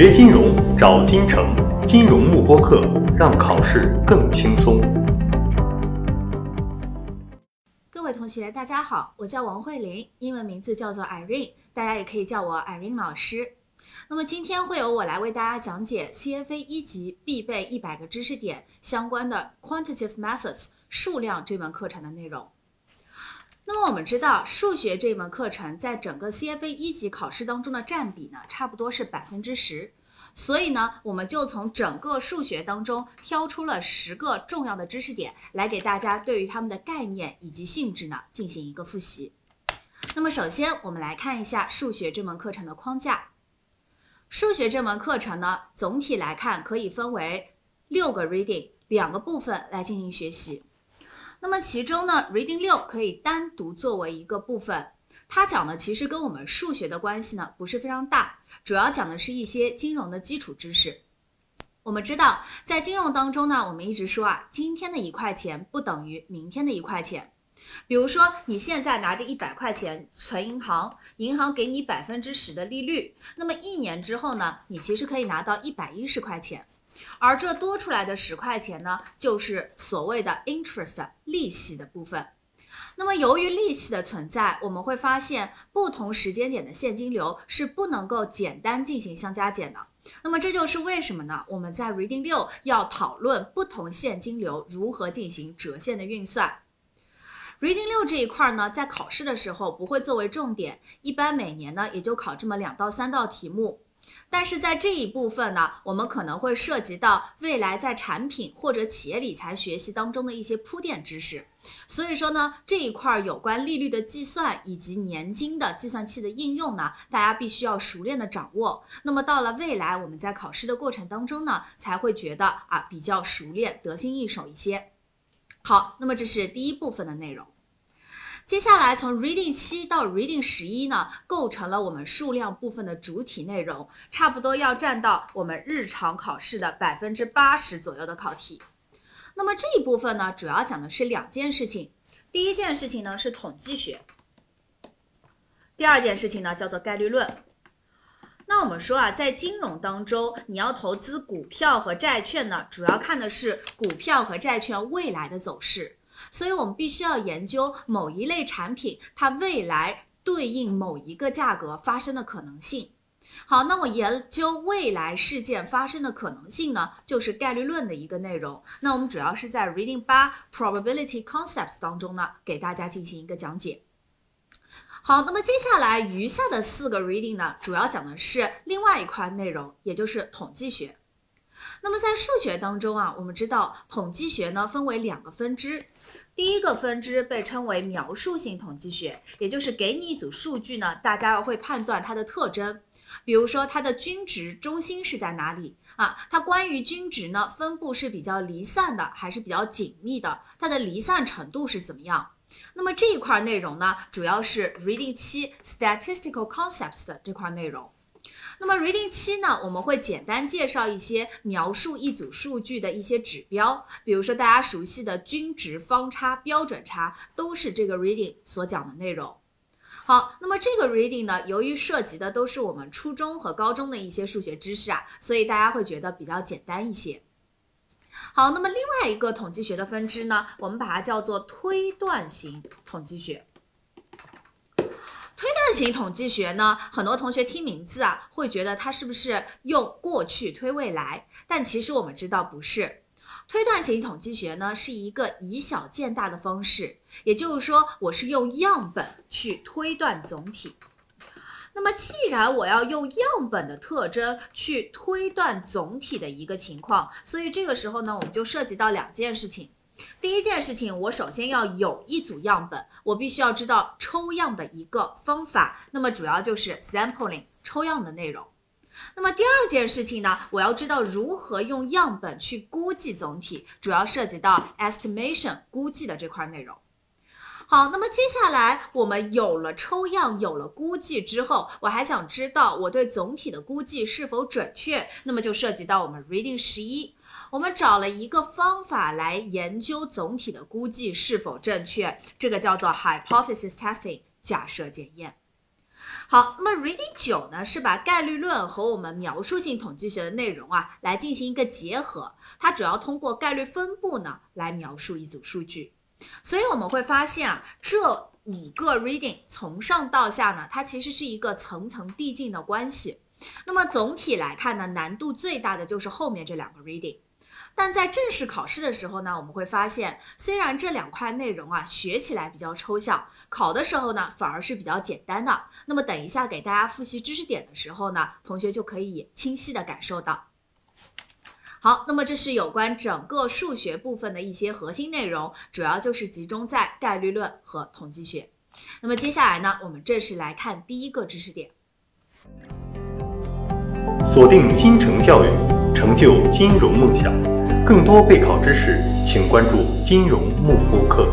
学金融找金城，金融慕播课，让考试更轻松。各位同学，大家好，我叫王慧玲，英文名字叫做 Irene，大家也可以叫我 Irene 老师。那么今天会由我来为大家讲解 CFA 一级必备一百个知识点相关的 Quantitative Methods 数量这门课程的内容。那么我们知道，数学这门课程在整个 CFA 一级考试当中的占比呢，差不多是百分之十。所以呢，我们就从整个数学当中挑出了十个重要的知识点，来给大家对于它们的概念以及性质呢进行一个复习。那么首先，我们来看一下数学这门课程的框架。数学这门课程呢，总体来看可以分为六个 reading 两个部分来进行学习。那么其中呢，reading 六可以单独作为一个部分，它讲的其实跟我们数学的关系呢不是非常大，主要讲的是一些金融的基础知识。我们知道，在金融当中呢，我们一直说啊，今天的一块钱不等于明天的一块钱。比如说，你现在拿着一百块钱存银行，银行给你百分之十的利率，那么一年之后呢，你其实可以拿到一百一十块钱，而这多出来的十块钱呢，就是所谓的 interest 利息的部分。那么由于利息的存在，我们会发现不同时间点的现金流是不能够简单进行相加减的。那么这就是为什么呢？我们在 Reading 六要讨论不同现金流如何进行折现的运算。Reading 六这一块呢，在考试的时候不会作为重点，一般每年呢也就考这么两到三道题目。但是在这一部分呢，我们可能会涉及到未来在产品或者企业理财学习当中的一些铺垫知识。所以说呢，这一块有关利率的计算以及年金的计算器的应用呢，大家必须要熟练的掌握。那么到了未来我们在考试的过程当中呢，才会觉得啊比较熟练、得心应手一些。好，那么这是第一部分的内容。接下来从 Reading 七到 Reading 十一呢，构成了我们数量部分的主体内容，差不多要占到我们日常考试的百分之八十左右的考题。那么这一部分呢，主要讲的是两件事情。第一件事情呢是统计学，第二件事情呢叫做概率论。那我们说啊，在金融当中，你要投资股票和债券呢，主要看的是股票和债券未来的走势，所以我们必须要研究某一类产品它未来对应某一个价格发生的可能性。好，那我研究未来事件发生的可能性呢，就是概率论的一个内容。那我们主要是在 Reading 八 Probability Concepts 当中呢，给大家进行一个讲解。好，那么接下来余下的四个 reading 呢，主要讲的是另外一块内容，也就是统计学。那么在数学当中啊，我们知道统计学呢分为两个分支，第一个分支被称为描述性统计学，也就是给你一组数据呢，大家会判断它的特征，比如说它的均值中心是在哪里啊？它关于均值呢分布是比较离散的还是比较紧密的？它的离散程度是怎么样？那么这一块内容呢，主要是 Reading 七 Statistical Concepts 的这块内容。那么 Reading 七呢，我们会简单介绍一些描述一组数据的一些指标，比如说大家熟悉的均值、方差、标准差，都是这个 Reading 所讲的内容。好，那么这个 Reading 呢，由于涉及的都是我们初中和高中的一些数学知识啊，所以大家会觉得比较简单一些。好，那么另外一个统计学的分支呢，我们把它叫做推断型统计学。推断型统计学呢，很多同学听名字啊，会觉得它是不是用过去推未来？但其实我们知道不是。推断型统计学呢，是一个以小见大的方式，也就是说，我是用样本去推断总体。那么，既然我要用样本的特征去推断总体的一个情况，所以这个时候呢，我们就涉及到两件事情。第一件事情，我首先要有一组样本，我必须要知道抽样的一个方法，那么主要就是 sampling 抽样的内容。那么第二件事情呢，我要知道如何用样本去估计总体，主要涉及到 estimation 估计的这块内容。好，那么接下来我们有了抽样，有了估计之后，我还想知道我对总体的估计是否准确，那么就涉及到我们 reading 十一，我们找了一个方法来研究总体的估计是否正确，这个叫做 hypothesis testing 假设检验。好，那么 Reading 九呢，是把概率论和我们描述性统计学的内容啊，来进行一个结合。它主要通过概率分布呢，来描述一组数据。所以我们会发现啊，这五个 Reading 从上到下呢，它其实是一个层层递进的关系。那么总体来看呢，难度最大的就是后面这两个 Reading。但在正式考试的时候呢，我们会发现，虽然这两块内容啊学起来比较抽象，考的时候呢反而是比较简单的。那么等一下给大家复习知识点的时候呢，同学就可以清晰的感受到。好，那么这是有关整个数学部分的一些核心内容，主要就是集中在概率论和统计学。那么接下来呢，我们正式来看第一个知识点。锁定金城教育，成就金融梦想。更多备考知识，请关注金融幕播课。